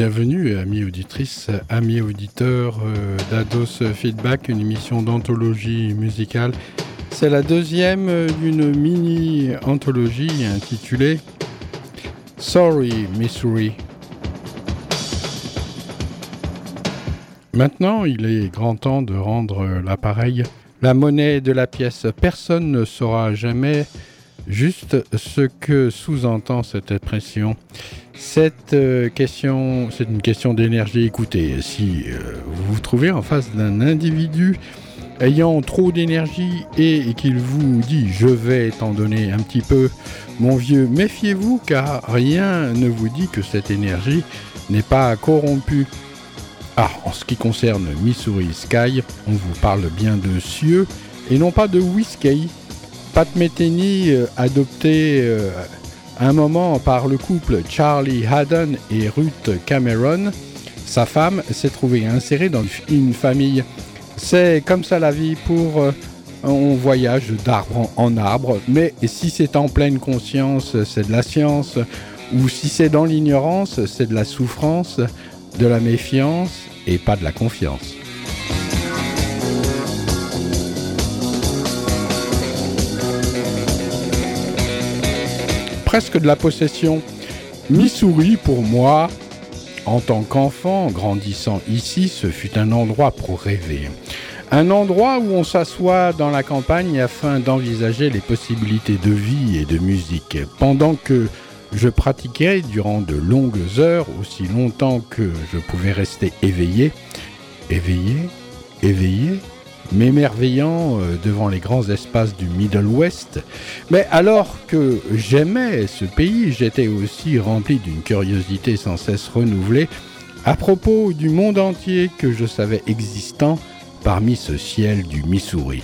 Bienvenue, amis auditrices, amis auditeurs euh, d'Ados Feedback, une émission d'anthologie musicale. C'est la deuxième d'une mini-anthologie intitulée Sorry, Missouri. Maintenant, il est grand temps de rendre l'appareil la monnaie de la pièce. Personne ne saura jamais juste ce que sous-entend cette expression. Cette euh, question, c'est une question d'énergie. Écoutez, si euh, vous vous trouvez en face d'un individu ayant trop d'énergie et, qu'il vous dit je vais t'en donner un petit peu, mon vieux, méfiez-vous car rien ne vous dit que cette énergie n'est pas corrompue. Ah, en ce qui concerne Missouri Sky, on vous parle bien de cieux et non pas de whisky. Pat Metheny, euh, adopté un moment par le couple Charlie Haddon et Ruth Cameron, sa femme s'est trouvée insérée dans une famille. C'est comme ça la vie pour... Euh, on voyage d'arbre en arbre, mais si c'est en pleine conscience, c'est de la science, ou si c'est dans l'ignorance, c'est de la souffrance, de la méfiance et pas de la confiance. Presque de la possession. Missouri, pour moi, en tant qu'enfant grandissant ici, ce fut un endroit pour rêver. Un endroit où on s'assoit dans la campagne afin d'envisager les possibilités de vie et de musique. Pendant que je pratiquais durant de longues heures, aussi longtemps que je pouvais rester éveillé, éveillé, éveillé, m'émerveillant euh, devant les grands espaces du Middle West. Mais alors que j'aimais ce pays, j'étais aussi rempli d'une curiosité sans cesse renouvelée à propos du monde entier que je savais existant parmi ce ciel du Missouri.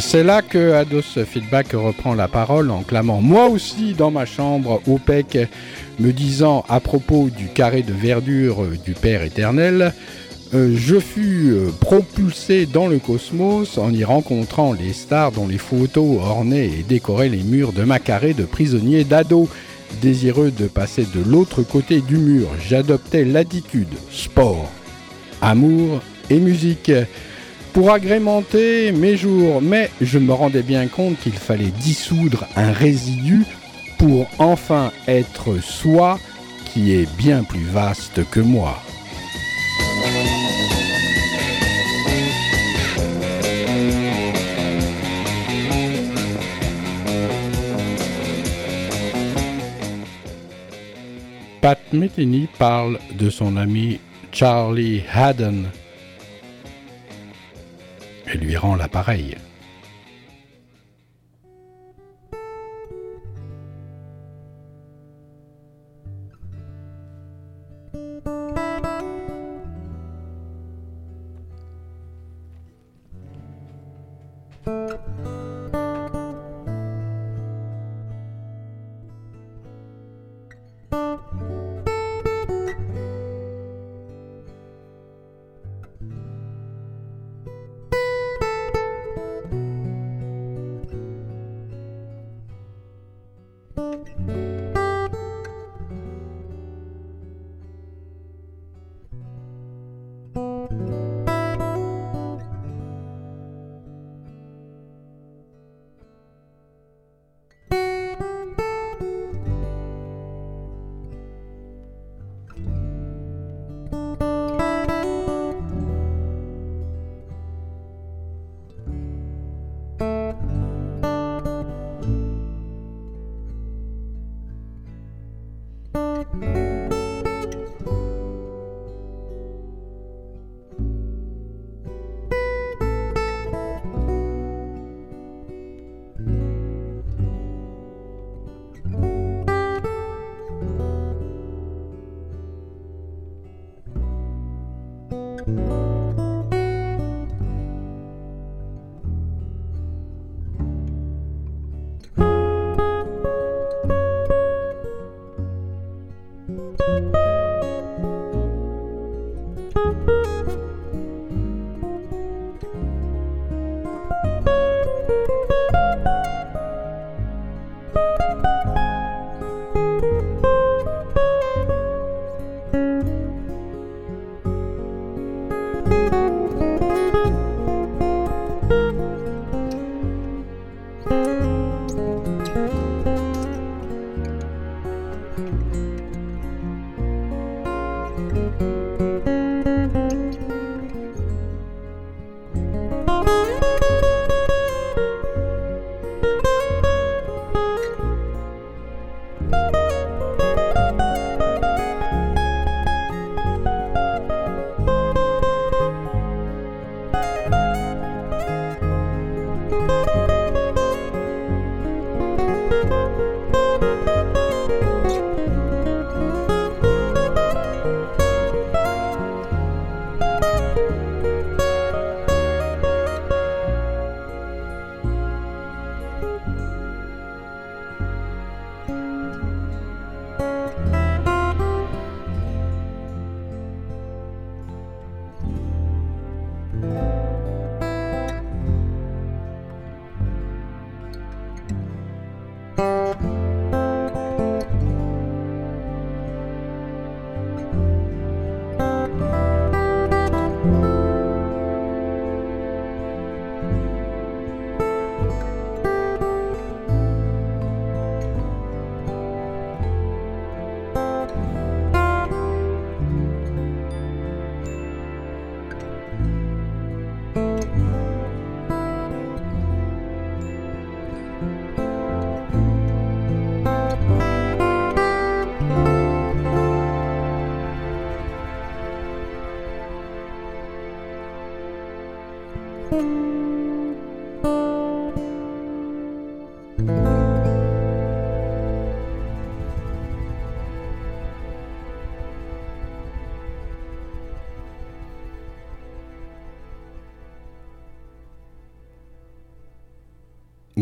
C'est là que Ados Feedback reprend la parole en clamant Moi aussi dans ma chambre, OPEC, me disant à propos du carré de verdure du Père éternel, euh, je fus euh, propulsé dans le cosmos en y rencontrant les stars dont les photos ornaient et décoraient les murs de ma carré de prisonnier d'ado. Désireux de passer de l'autre côté du mur, j'adoptais l'attitude sport, amour et musique pour agrémenter mes jours, mais je me rendais bien compte qu'il fallait dissoudre un résidu pour enfin être soi qui est bien plus vaste que moi. Pat Metheny parle de son ami Charlie Haddon et lui rend l'appareil. Bye.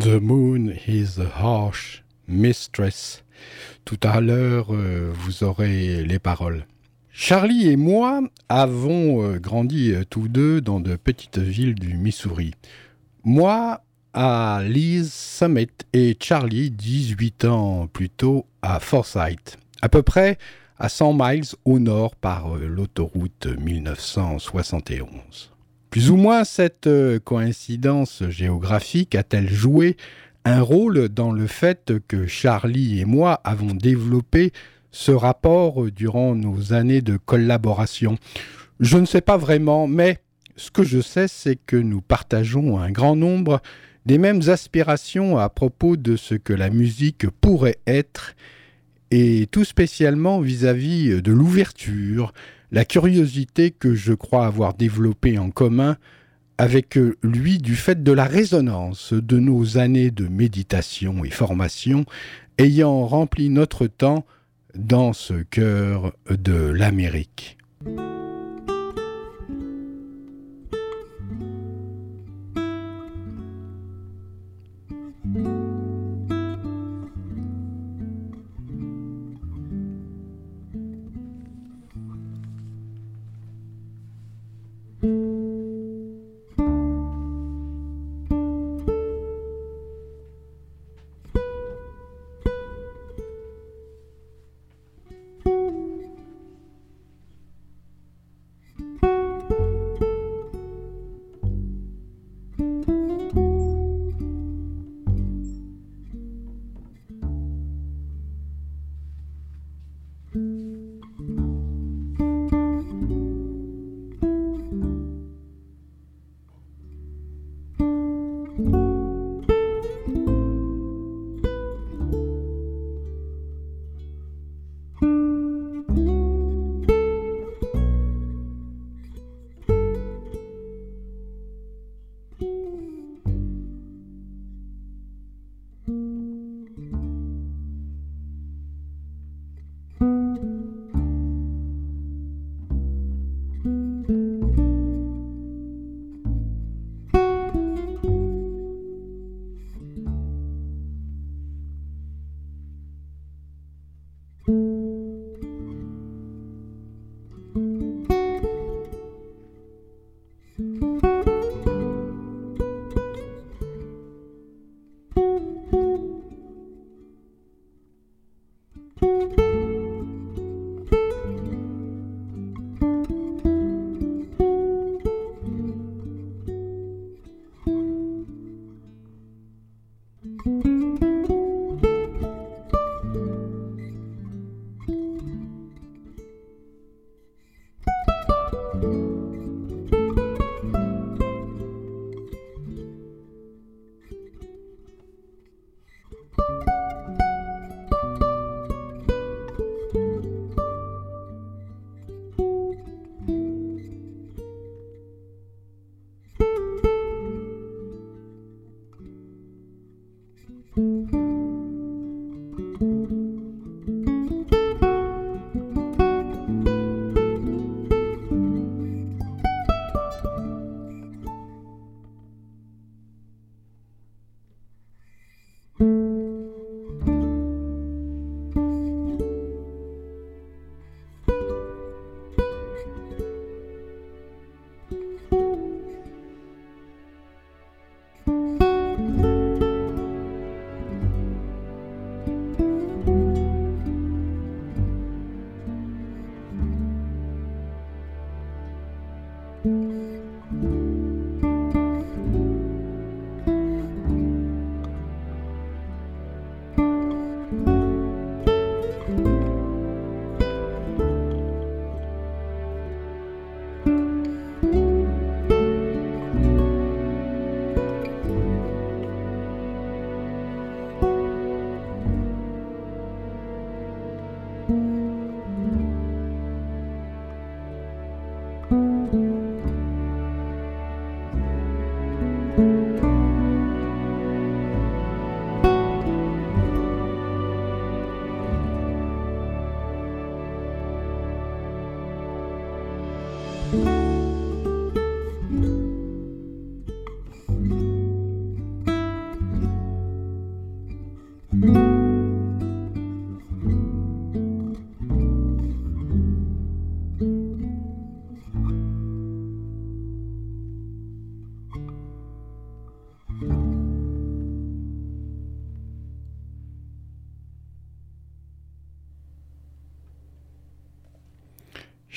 The moon is a harsh mistress. Tout à l'heure, euh, vous aurez les paroles. Charlie et moi avons euh, grandi euh, tous deux dans de petites villes du Missouri. Moi à Lee's Summit et Charlie 18 ans plus tôt à Forsyth, à peu près à 100 miles au nord par l'autoroute 1971. Plus ou moins cette euh, coïncidence géographique a-t-elle joué un rôle dans le fait que Charlie et moi avons développé ce rapport durant nos années de collaboration? Je ne sais pas vraiment, mais ce que je sais, c'est que nous partageons un grand nombre des mêmes aspirations à propos de ce que la musique pourrait être, et tout spécialement vis-à-vis de l'ouverture, la curiosité que je crois avoir développée en commun avec lui du fait de la résonance de nos années de méditation et formation ayant rempli notre temps dans ce cœur de l'Amérique.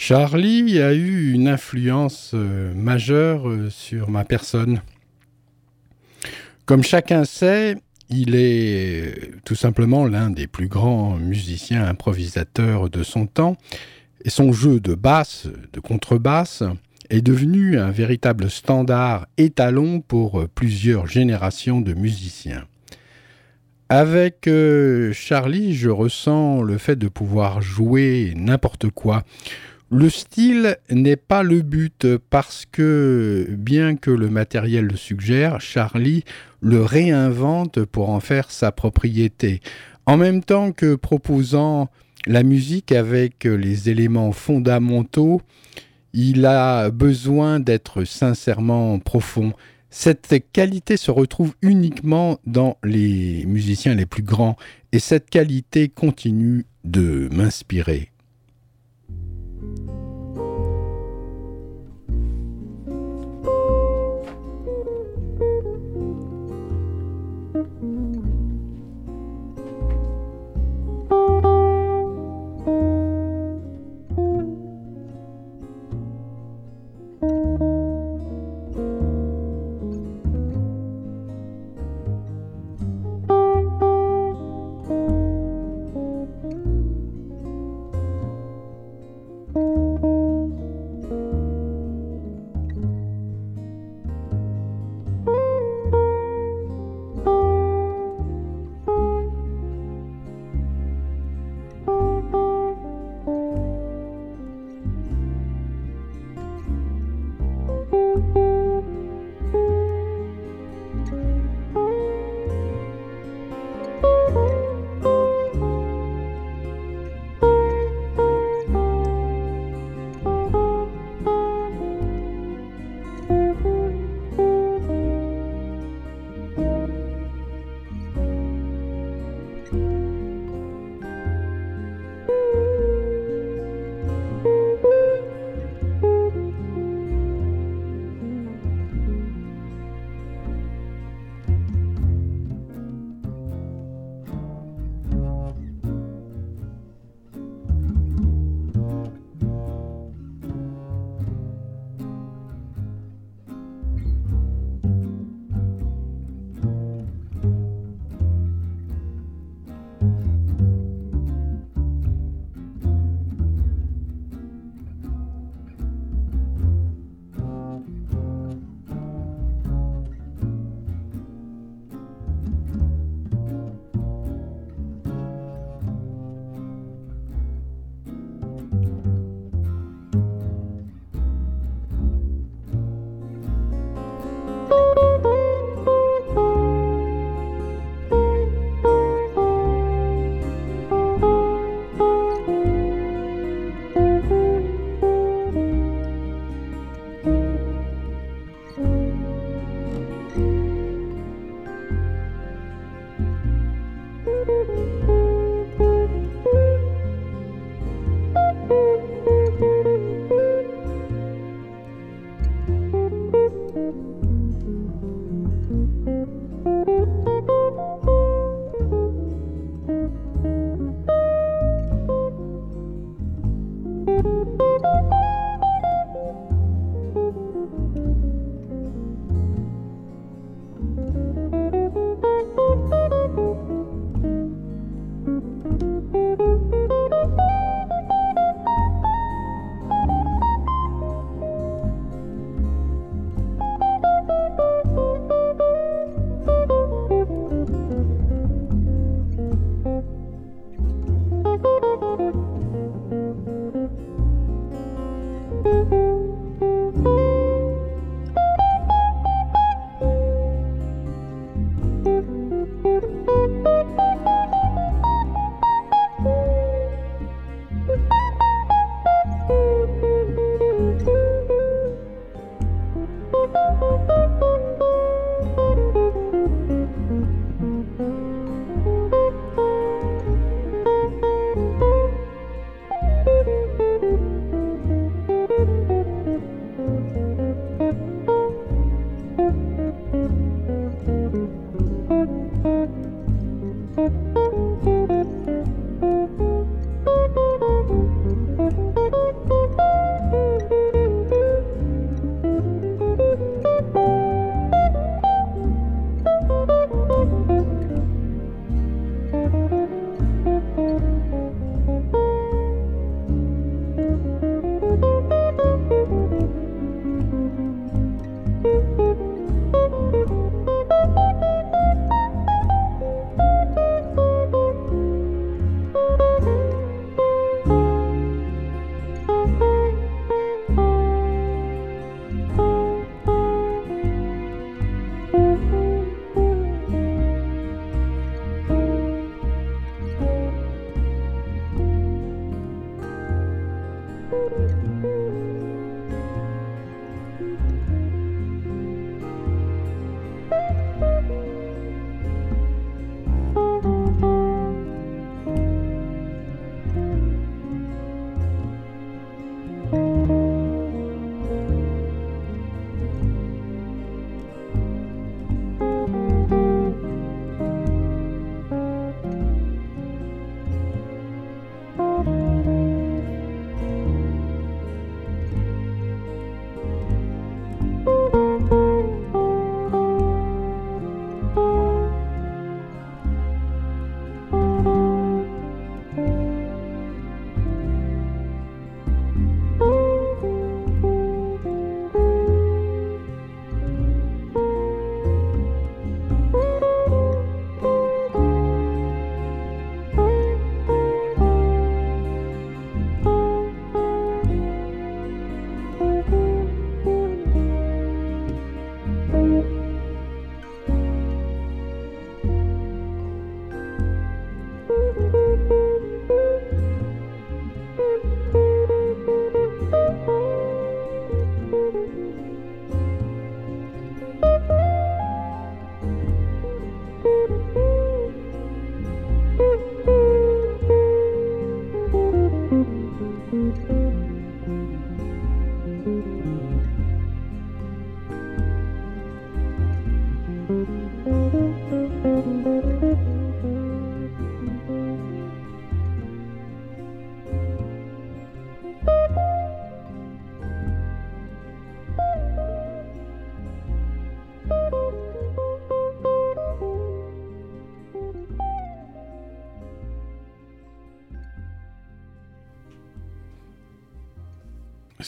Charlie a eu une influence euh, majeure euh, sur ma personne. Comme chacun sait, il est tout simplement l'un des plus grands musiciens improvisateurs de son temps, et son jeu de basse, de contrebasse, est devenu un véritable standard étalon pour plusieurs générations de musiciens. Avec euh, Charlie, je ressens le fait de pouvoir jouer n'importe quoi, le style n'est pas le but parce que, bien que le matériel le suggère, Charlie le réinvente pour en faire sa propriété. En même temps que proposant la musique avec les éléments fondamentaux, il a besoin d'être sincèrement profond. Cette qualité se retrouve uniquement dans les musiciens les plus grands et cette qualité continue de m'inspirer.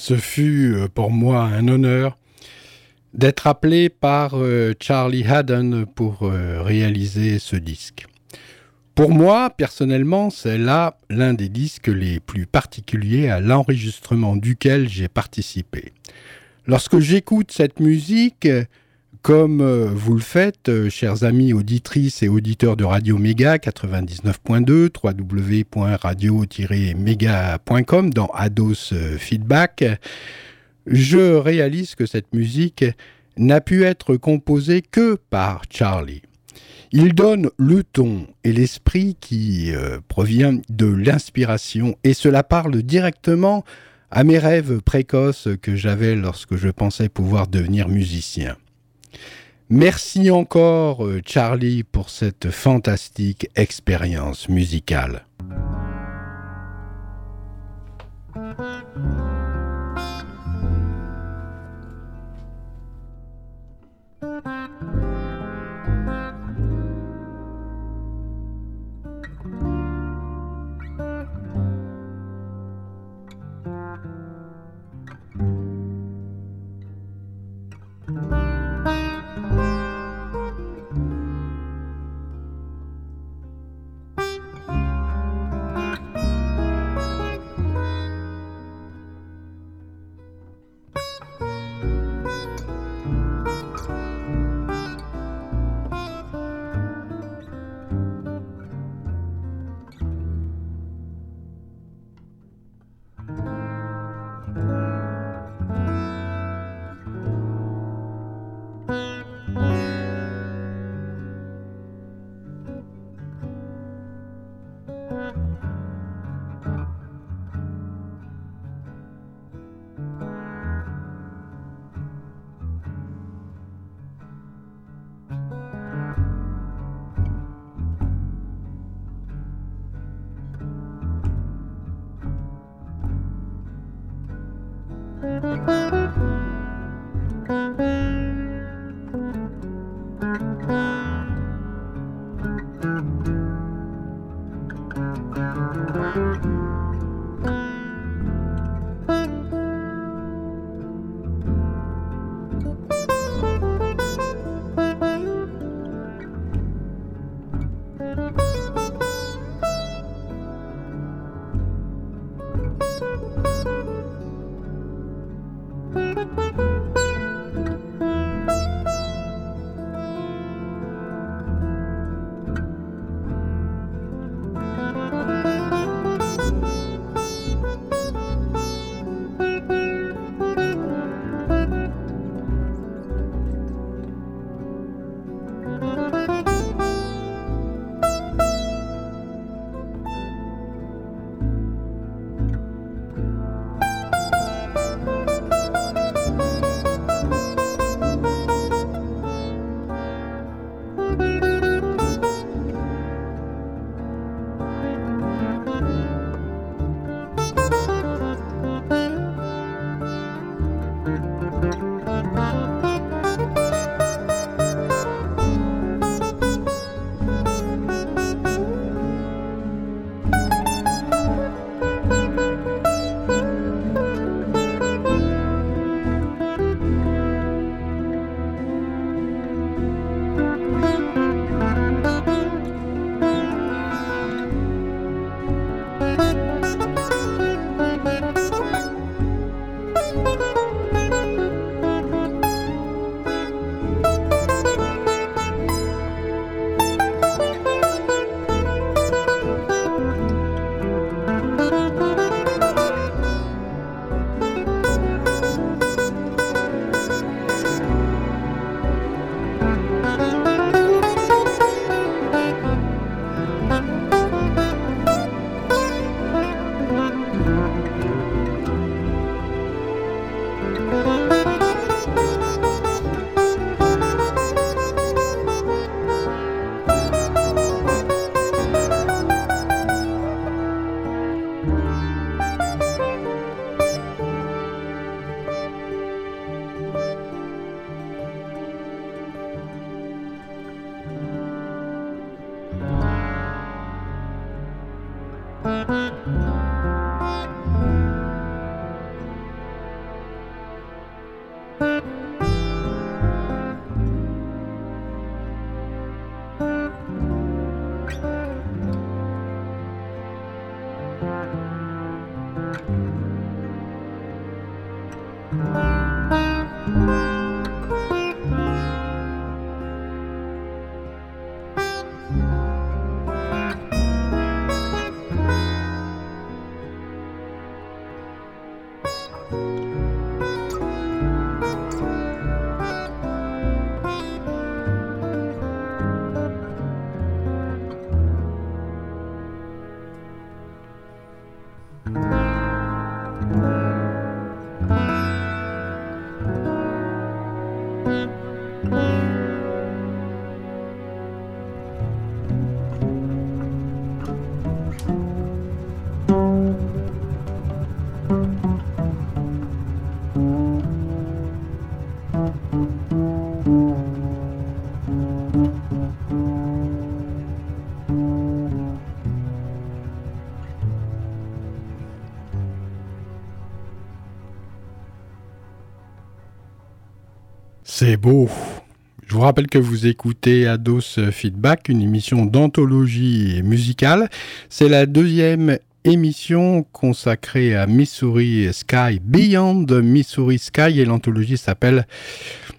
Ce fut euh, pour moi un honneur d'être appelé par euh, Charlie Haddon pour euh, réaliser ce disque. Pour moi, personnellement, c'est là l'un des disques les plus particuliers à l'enregistrement duquel j'ai participé. Lorsque j'écoute cette musique, comme vous le faites, chers amis auditrices et auditeurs de Radio Méga 99.2, www.radio-méga.com dans Ados Feedback, je réalise que cette musique n'a pu être composée que par Charlie. Il donne le ton et l'esprit qui euh, provient de l'inspiration et cela parle directement à mes rêves précoces que j'avais lorsque je pensais pouvoir devenir musicien. Merci encore euh, Charlie pour cette fantastique expérience musicale. C'est beau. Je vous rappelle que vous écoutez Ados Feedback, une émission d'anthologie musicale. C'est la deuxième émission consacrée à Missouri Sky, Beyond Missouri Sky, et l'anthologie s'appelle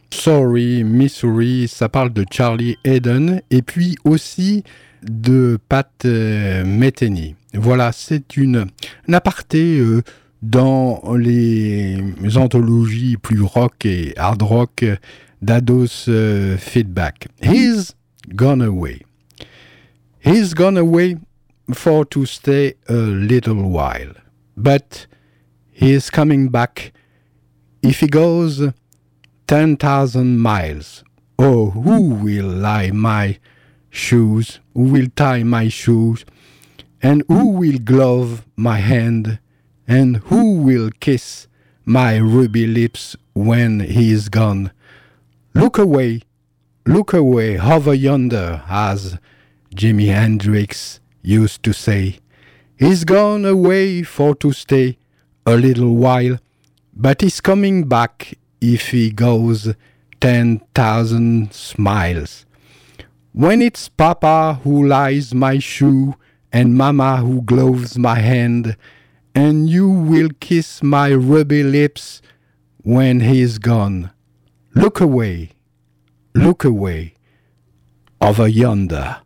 Sorry Missouri. Ça parle de Charlie Eden et puis aussi de Pat euh, Metheny. Voilà, c'est une un aparté. Euh, dans les anthologies plus rock et hard rock d'Ados uh, Feedback. He's gone away. He's gone away for to stay a little while. But he's coming back if he goes 10,000 miles. Oh, who will lie my shoes? Who will tie my shoes? And who will glove my hand? And who will kiss my ruby lips when he is gone? Look away, look away, hover yonder, as Jimi Hendrix used to say. He's gone away for to stay a little while, but he's coming back if he goes ten thousand miles. When it's Papa who lies my shoe and Mama who gloves my hand, and you will kiss my ruby lips when he is gone. Look away, look away, over yonder.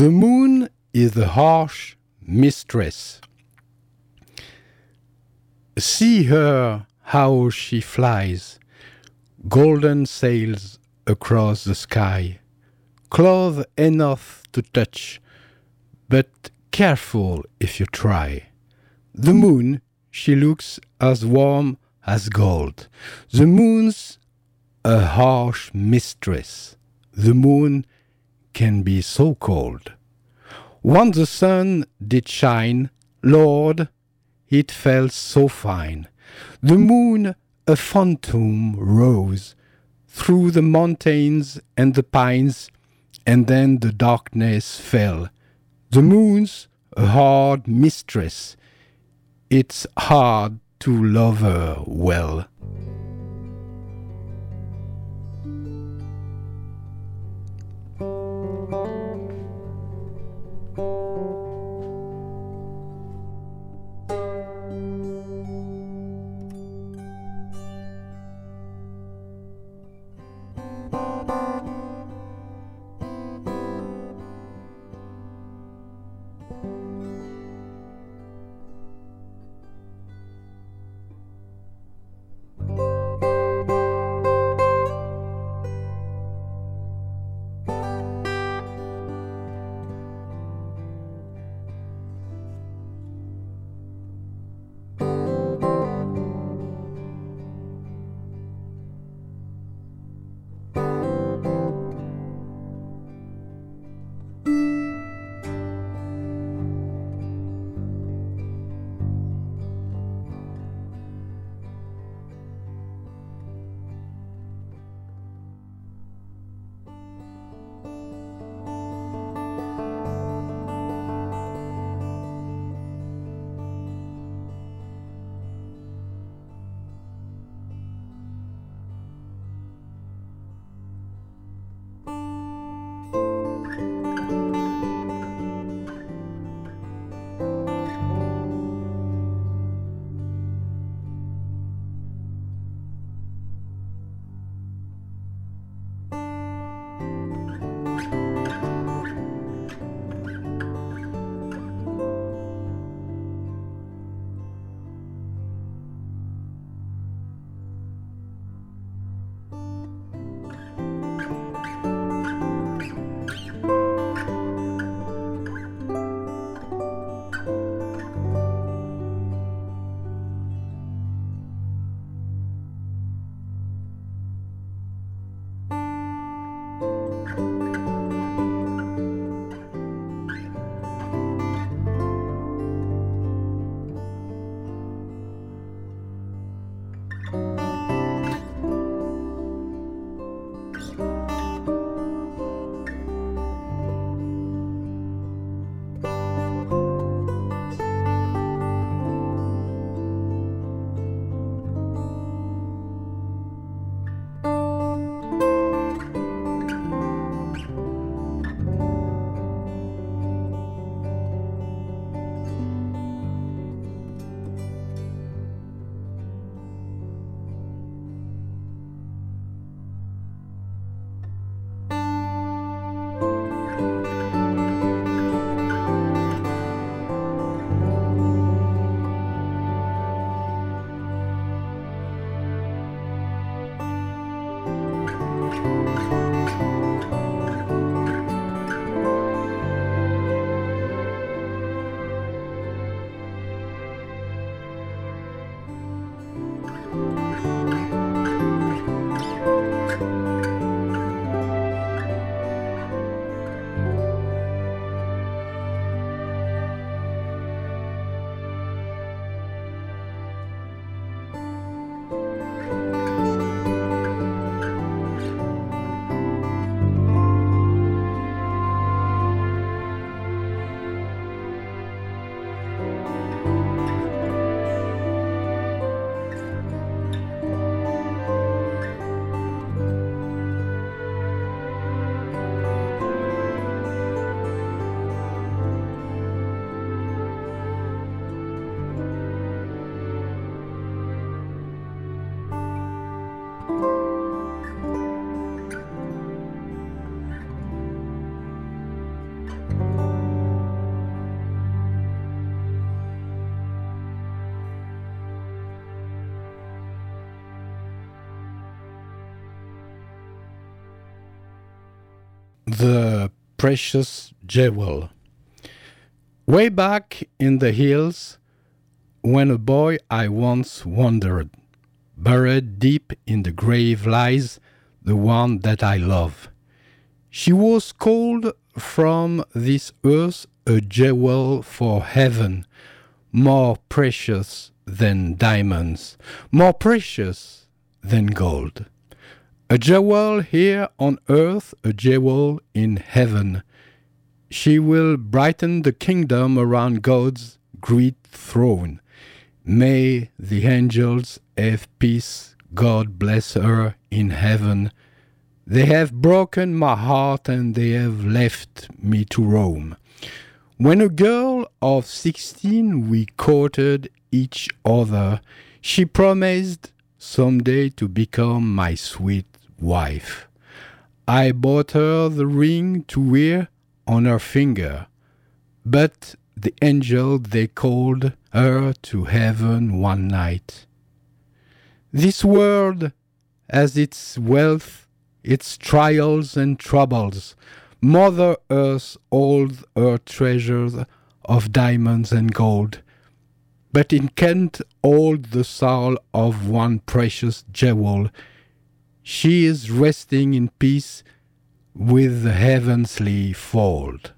The moon is the harsh mistress. See her how she flies, golden sails across the sky, cloth enough to touch, but careful if you try. The moon, she looks as warm as gold. The moon's a harsh mistress. The moon can be so cold. Once the sun did shine, Lord, it felt so fine. The moon, a phantom, rose through the mountains and the pines, and then the darkness fell. The moon's a hard mistress. It's hard to love her well. The Precious Jewel. Way back in the hills, when a boy I once wandered, buried deep in the grave lies the one that I love. She was called from this earth a jewel for heaven, more precious than diamonds, more precious than gold. A jewel here on earth, a jewel in heaven. She will brighten the kingdom around God's great throne. May the angels have peace, God bless her in heaven. They have broken my heart and they have left me to roam. When a girl of sixteen we courted each other, she promised someday to become my sweet wife. I bought her the ring to wear on her finger, but the angel they called her to heaven one night. This world has its wealth, its trials and troubles. Mother Earth holds her treasures of diamonds and gold, but it can't hold the soul of one precious jewel she is resting in peace with the heavenly fold.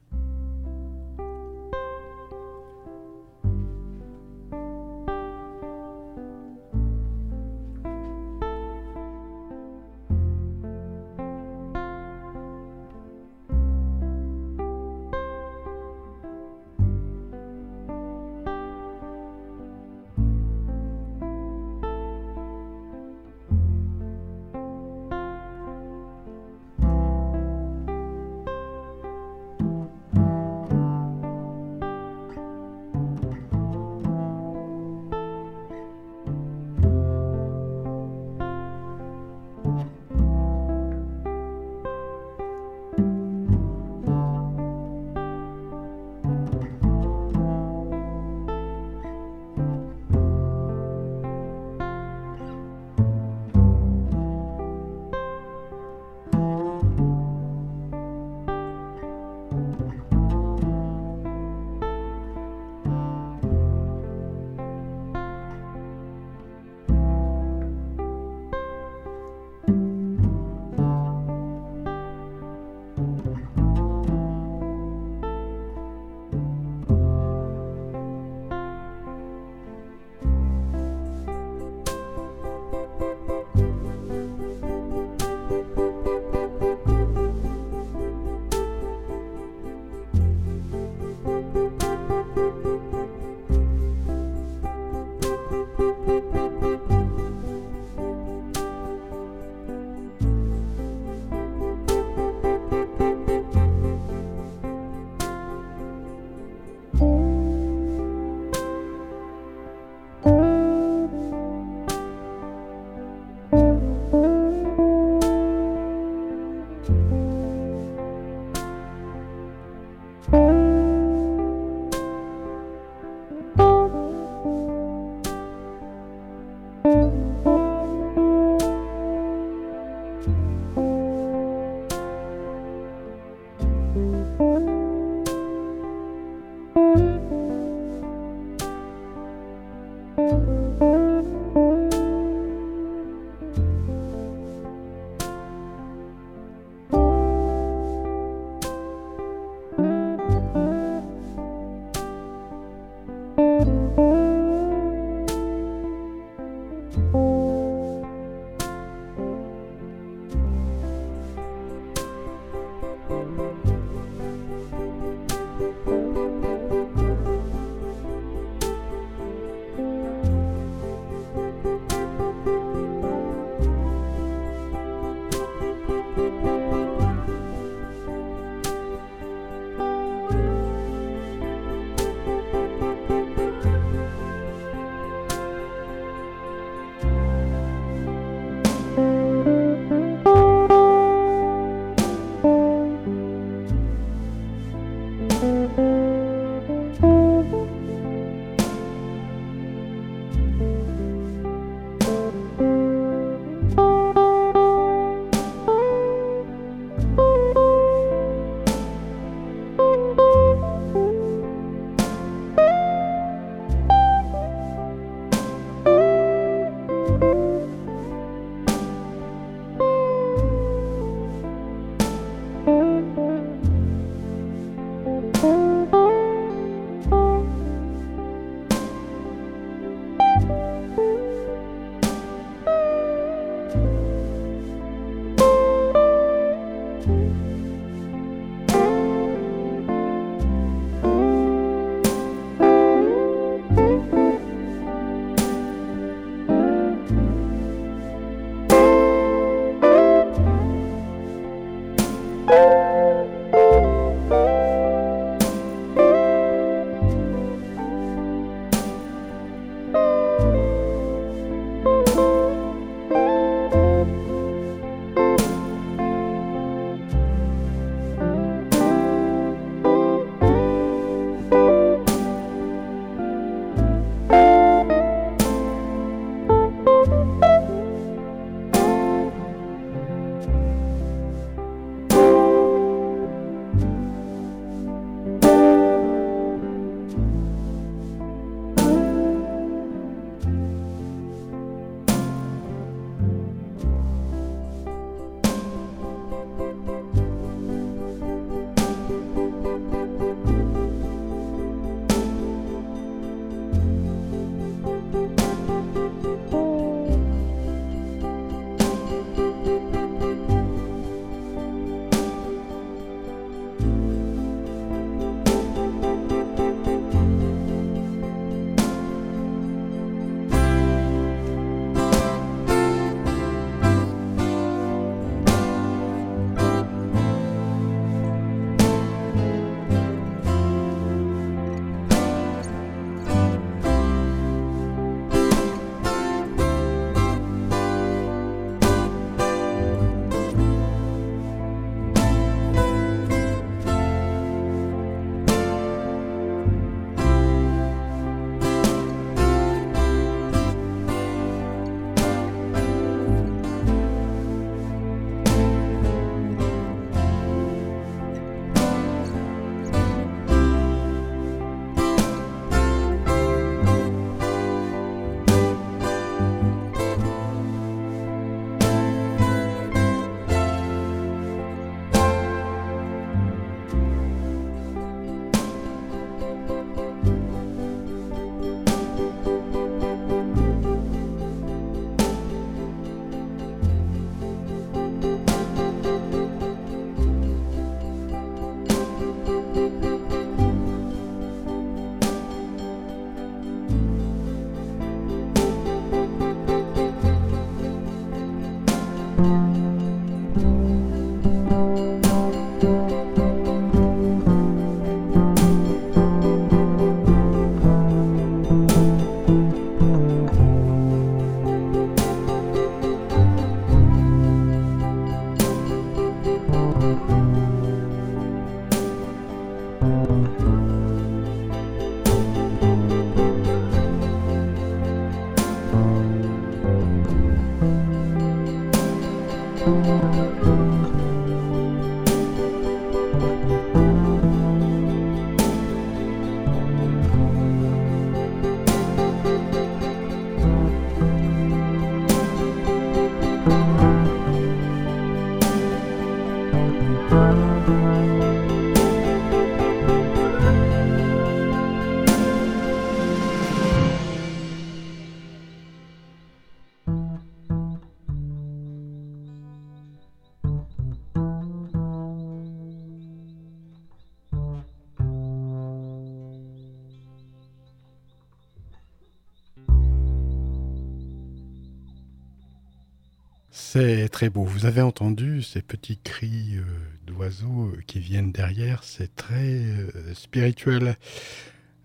Très beau. Vous avez entendu ces petits cris euh, d'oiseaux euh, qui viennent derrière. C'est très euh, spirituel.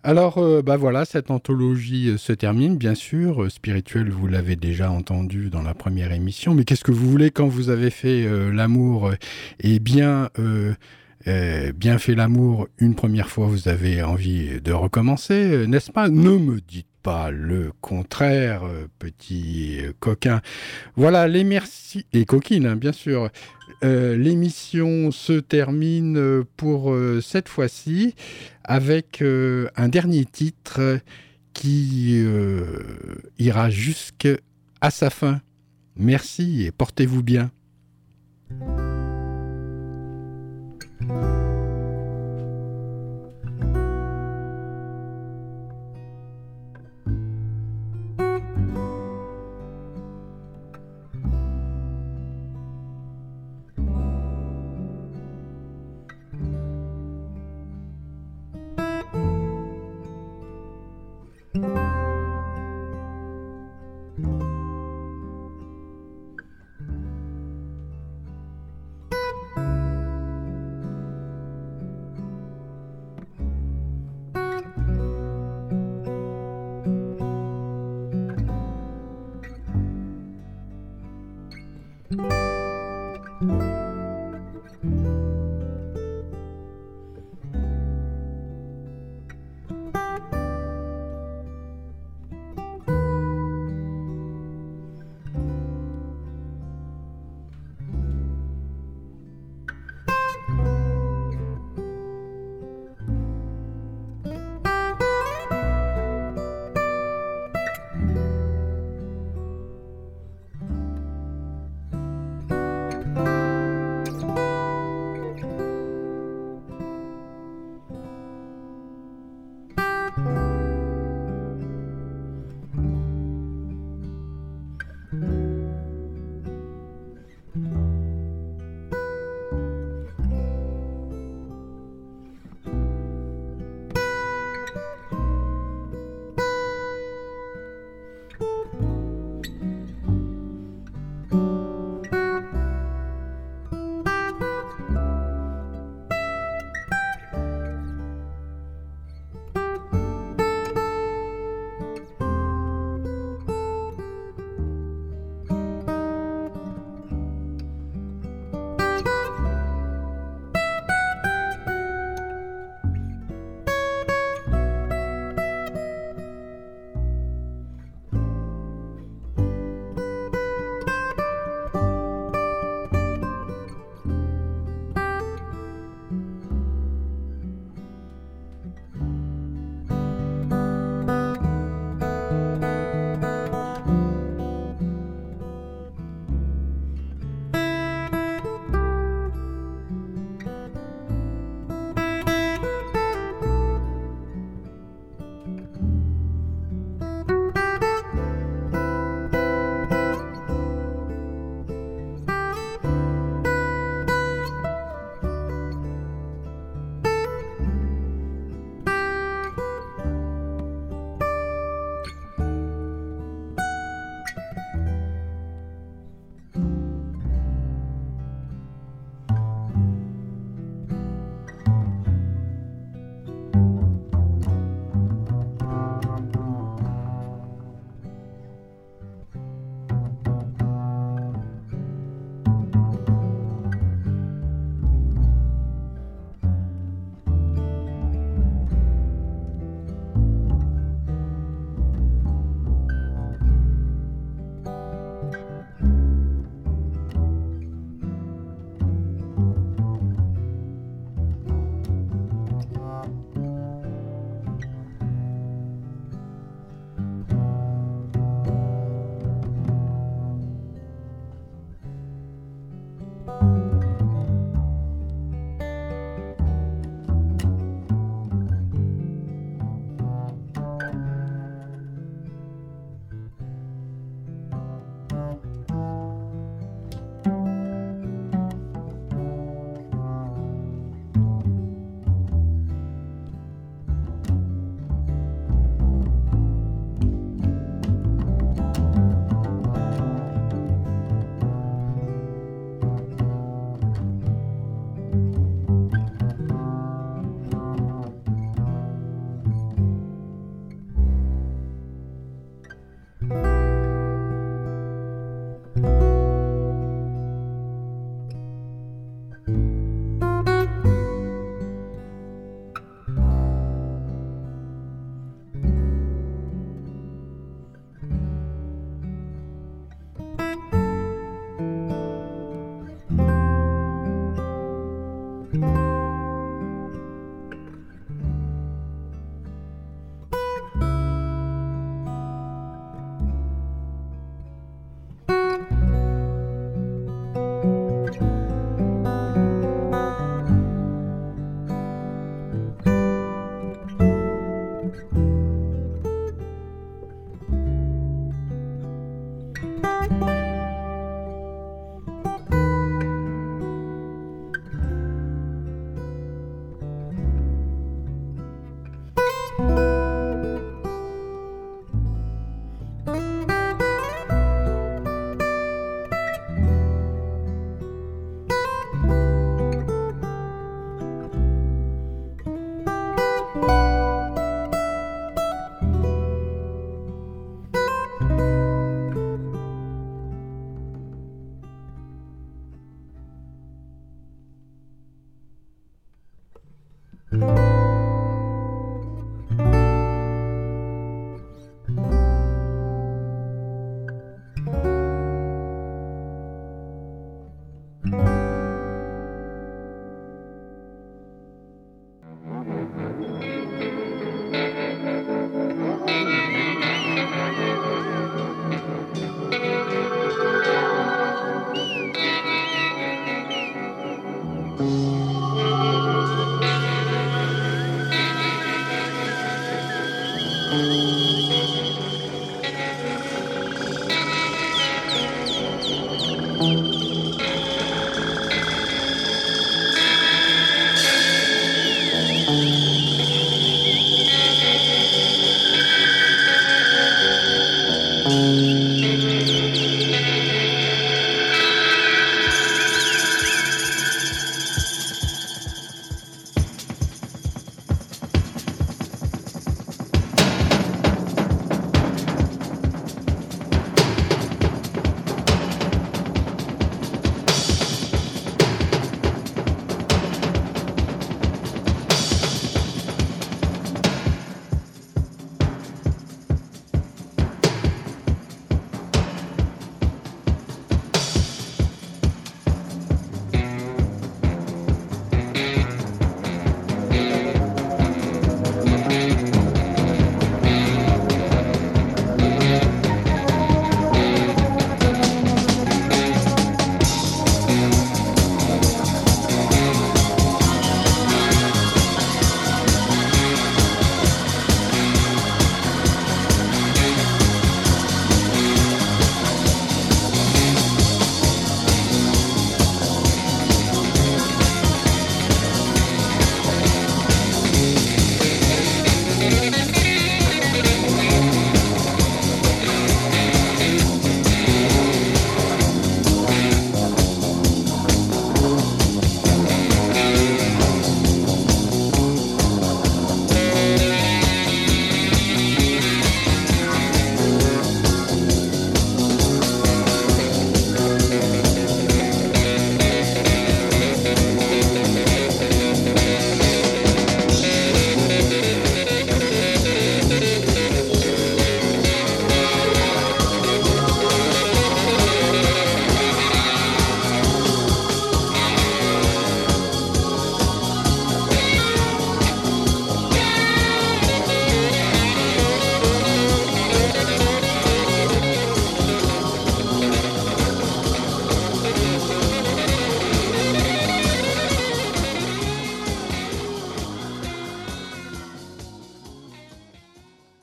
Alors, bah voilà, cette anthologie se termine, bien sûr. Spirituel, vous l'avez déjà entendu dans la première émission. Mais qu'est-ce que vous voulez quand vous avez fait l'amour? Et bien, bien fait l'amour une première fois, vous avez envie de recommencer, n'est-ce pas? Ne me dites pas le contraire, euh, petit coquin. Voilà, les merci, et coquines, hein, bien sûr. Euh, l'émission se termine pour euh, cette fois-ci avec un dernier titre qui ira jusqu'à sa fin. Merci et portez-vous bien.